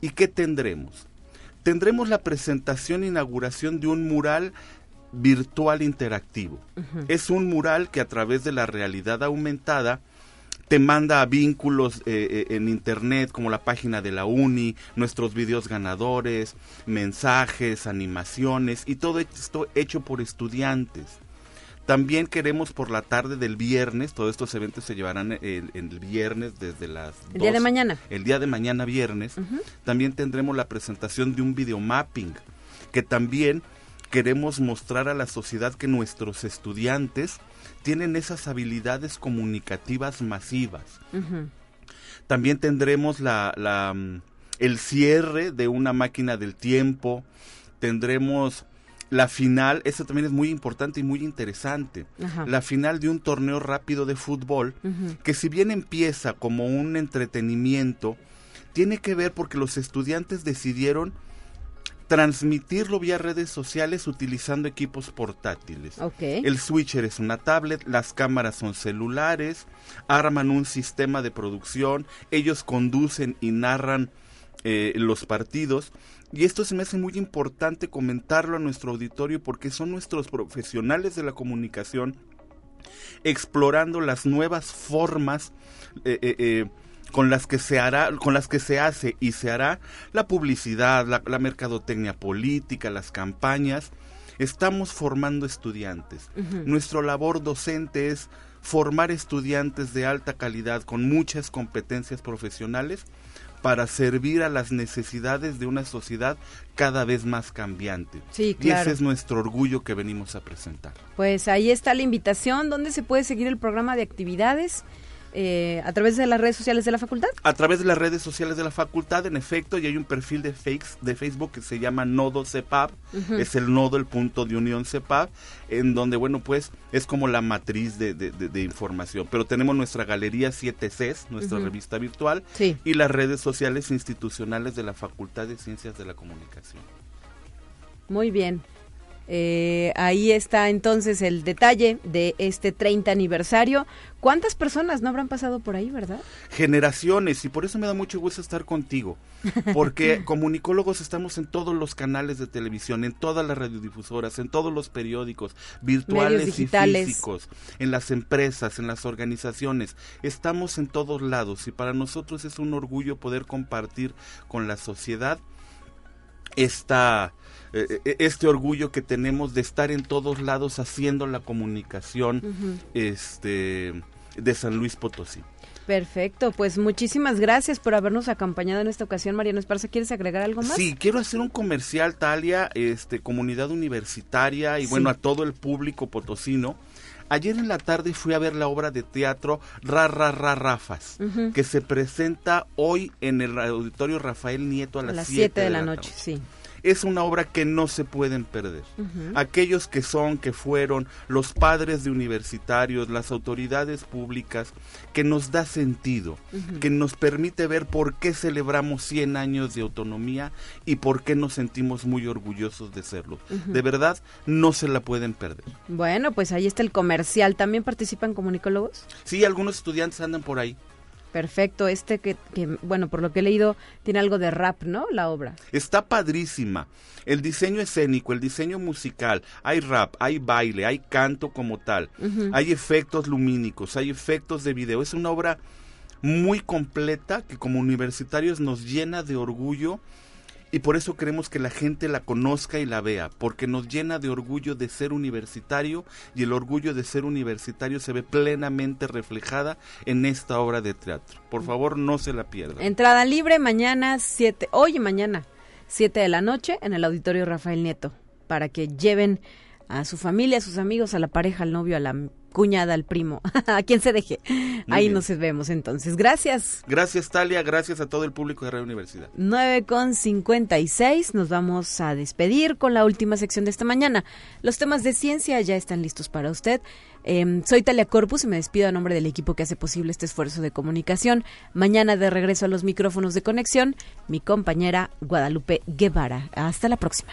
¿Y qué tendremos? Tendremos la presentación e inauguración de un mural virtual interactivo. Uh -huh. Es un mural que a través de la realidad aumentada te manda a vínculos eh, en internet como la página de la uni, nuestros videos ganadores, mensajes, animaciones y todo esto hecho por estudiantes. También queremos por la tarde del viernes, todos estos eventos se llevarán el, el viernes desde las... El día de mañana. El día de mañana viernes. Uh -huh. También tendremos la presentación de un videomapping, que también queremos mostrar a la sociedad que nuestros estudiantes tienen esas habilidades comunicativas masivas. Uh -huh. También tendremos la, la, el cierre de una máquina del tiempo, tendremos la final, eso también es muy importante y muy interesante, Ajá. la final de un torneo rápido de fútbol, uh -huh. que si bien empieza como un entretenimiento, tiene que ver porque los estudiantes decidieron transmitirlo vía redes sociales utilizando equipos portátiles. Okay. El switcher es una tablet, las cámaras son celulares, arman un sistema de producción, ellos conducen y narran eh, los partidos. Y esto se me hace muy importante comentarlo a nuestro auditorio porque son nuestros profesionales de la comunicación explorando las nuevas formas eh, eh, eh, con las que se hará, con las que se hace y se hará la publicidad, la, la mercadotecnia política, las campañas. Estamos formando estudiantes. Uh -huh. Nuestra labor docente es formar estudiantes de alta calidad con muchas competencias profesionales para servir a las necesidades de una sociedad cada vez más cambiante. Sí, claro. Y ese es nuestro orgullo que venimos a presentar. Pues ahí está la invitación. ¿Dónde se puede seguir el programa de actividades? Eh, a través de las redes sociales de la facultad. A través de las redes sociales de la facultad, en efecto, y hay un perfil de, fakes, de Facebook que se llama Nodo CEPAP, uh -huh. es el nodo, el punto de unión CEPAP, en donde, bueno, pues es como la matriz de, de, de, de información. Pero tenemos nuestra galería 7Cs, nuestra uh -huh. revista virtual, sí. y las redes sociales institucionales de la Facultad de Ciencias de la Comunicación. Muy bien. Eh, ahí está entonces el detalle de este 30 aniversario. ¿Cuántas personas no habrán pasado por ahí, verdad? Generaciones, y por eso me da mucho gusto estar contigo, porque comunicólogos estamos en todos los canales de televisión, en todas las radiodifusoras, en todos los periódicos, virtuales y físicos, en las empresas, en las organizaciones, estamos en todos lados y para nosotros es un orgullo poder compartir con la sociedad esta eh, eh, este orgullo que tenemos de estar en todos lados haciendo la comunicación este de San Luis Potosí. Perfecto, pues muchísimas gracias por habernos acompañado en esta ocasión, Mariano Esparza. ¿Quieres agregar algo más? Sí, quiero hacer un comercial, Talia, este, comunidad universitaria y bueno, a todo el público potosino. Ayer en la tarde fui a ver la obra de teatro Ra Ra Ra Rafas, que se presenta hoy en el Auditorio Rafael Nieto a las 7 de, la, noche. Sí es una obra que no se pueden perder. Aquellos que son, que fueron, los padres de universitarios, las autoridades públicas, que nos da sentido, que nos permite ver por qué celebramos 100 años de autonomía y por qué nos sentimos muy orgullosos de serlo. De verdad, no se la pueden perder. Bueno, pues ahí está el comercial. ¿También participan comunicólogos? Sí, algunos estudiantes andan por ahí. Perfecto, este que, bueno, por lo que he leído, tiene algo de rap, ¿no? La obra. Está padrísima. El diseño escénico, el diseño musical, hay rap, hay baile, hay canto como tal, hay efectos lumínicos, hay efectos de video. Es una obra muy completa que como universitarios nos llena de orgullo y por eso queremos que la gente la conozca y la vea, porque nos llena de orgullo de ser universitario y el orgullo de ser universitario se ve plenamente reflejada en esta obra de teatro. Por favor, no se la pierdan. Entrada libre mañana 7, hoy mañana 7 de la noche en el Auditorio Rafael Nieto, para que lleven a su familia, a sus amigos, a la pareja, al novio, a la cuñada, al primo, a quien se deje. Ahí nos vemos entonces. Gracias. Gracias, Talia. Gracias a todo el público de Radio Universidad. 9 con 56. Nos vamos a despedir con la última sección de esta mañana. Los temas de ciencia ya están listos para usted. Em, soy Talia Corpus y me despido a nombre del equipo que hace posible este esfuerzo de comunicación. Mañana de regreso a los micrófonos de conexión, mi compañera Guadalupe Guevara. Hasta la próxima.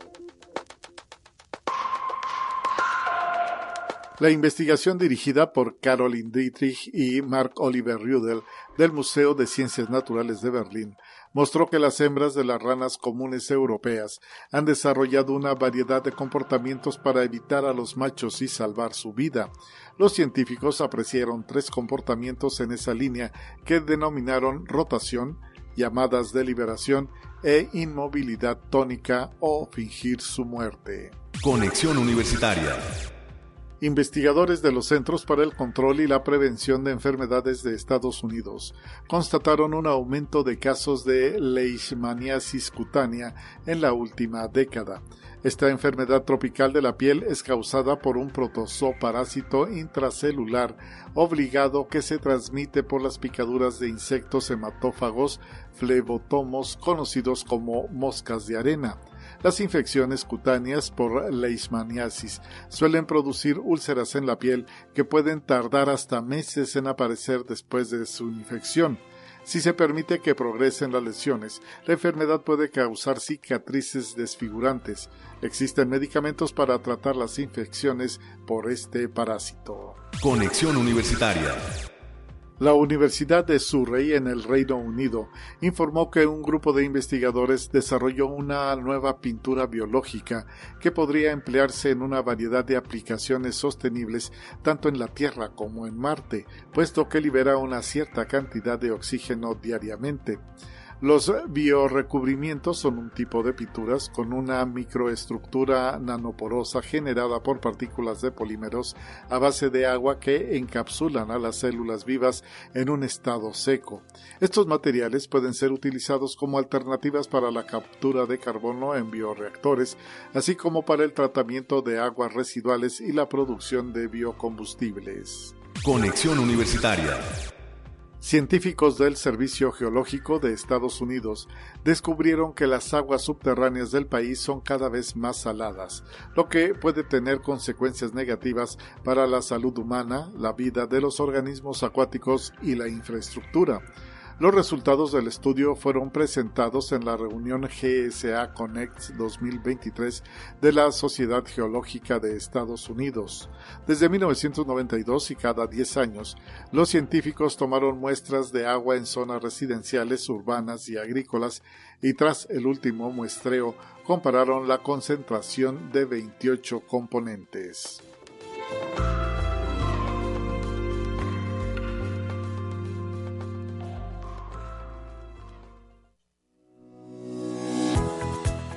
La investigación dirigida por Caroline Dietrich y Mark Oliver Rudel del Museo de Ciencias Naturales de Berlín mostró que las hembras de las ranas comunes europeas han desarrollado una variedad de comportamientos para evitar a los machos y salvar su vida. Los científicos apreciaron tres comportamientos en esa línea que denominaron rotación, llamadas de liberación e inmovilidad tónica o fingir su muerte. Conexión Universitaria Investigadores de los Centros para el Control y la Prevención de Enfermedades de Estados Unidos constataron un aumento de casos de leishmaniasis cutánea en la última década. Esta enfermedad tropical de la piel es causada por un protozoo-parásito intracelular obligado que se transmite por las picaduras de insectos hematófagos flebotomos conocidos como moscas de arena. Las infecciones cutáneas por leishmaniasis suelen producir úlceras en la piel que pueden tardar hasta meses en aparecer después de su infección. Si se permite que progresen las lesiones, la enfermedad puede causar cicatrices desfigurantes. Existen medicamentos para tratar las infecciones por este parásito. Conexión Universitaria la Universidad de Surrey en el Reino Unido informó que un grupo de investigadores desarrolló una nueva pintura biológica que podría emplearse en una variedad de aplicaciones sostenibles tanto en la Tierra como en Marte, puesto que libera una cierta cantidad de oxígeno diariamente. Los biorecubrimientos son un tipo de pinturas con una microestructura nanoporosa generada por partículas de polímeros a base de agua que encapsulan a las células vivas en un estado seco. Estos materiales pueden ser utilizados como alternativas para la captura de carbono en bioreactores, así como para el tratamiento de aguas residuales y la producción de biocombustibles. Conexión Universitaria Científicos del Servicio Geológico de Estados Unidos descubrieron que las aguas subterráneas del país son cada vez más saladas, lo que puede tener consecuencias negativas para la salud humana, la vida de los organismos acuáticos y la infraestructura. Los resultados del estudio fueron presentados en la reunión GSA Connect 2023 de la Sociedad Geológica de Estados Unidos. Desde 1992 y cada 10 años, los científicos tomaron muestras de agua en zonas residenciales, urbanas y agrícolas y tras el último muestreo compararon la concentración de 28 componentes.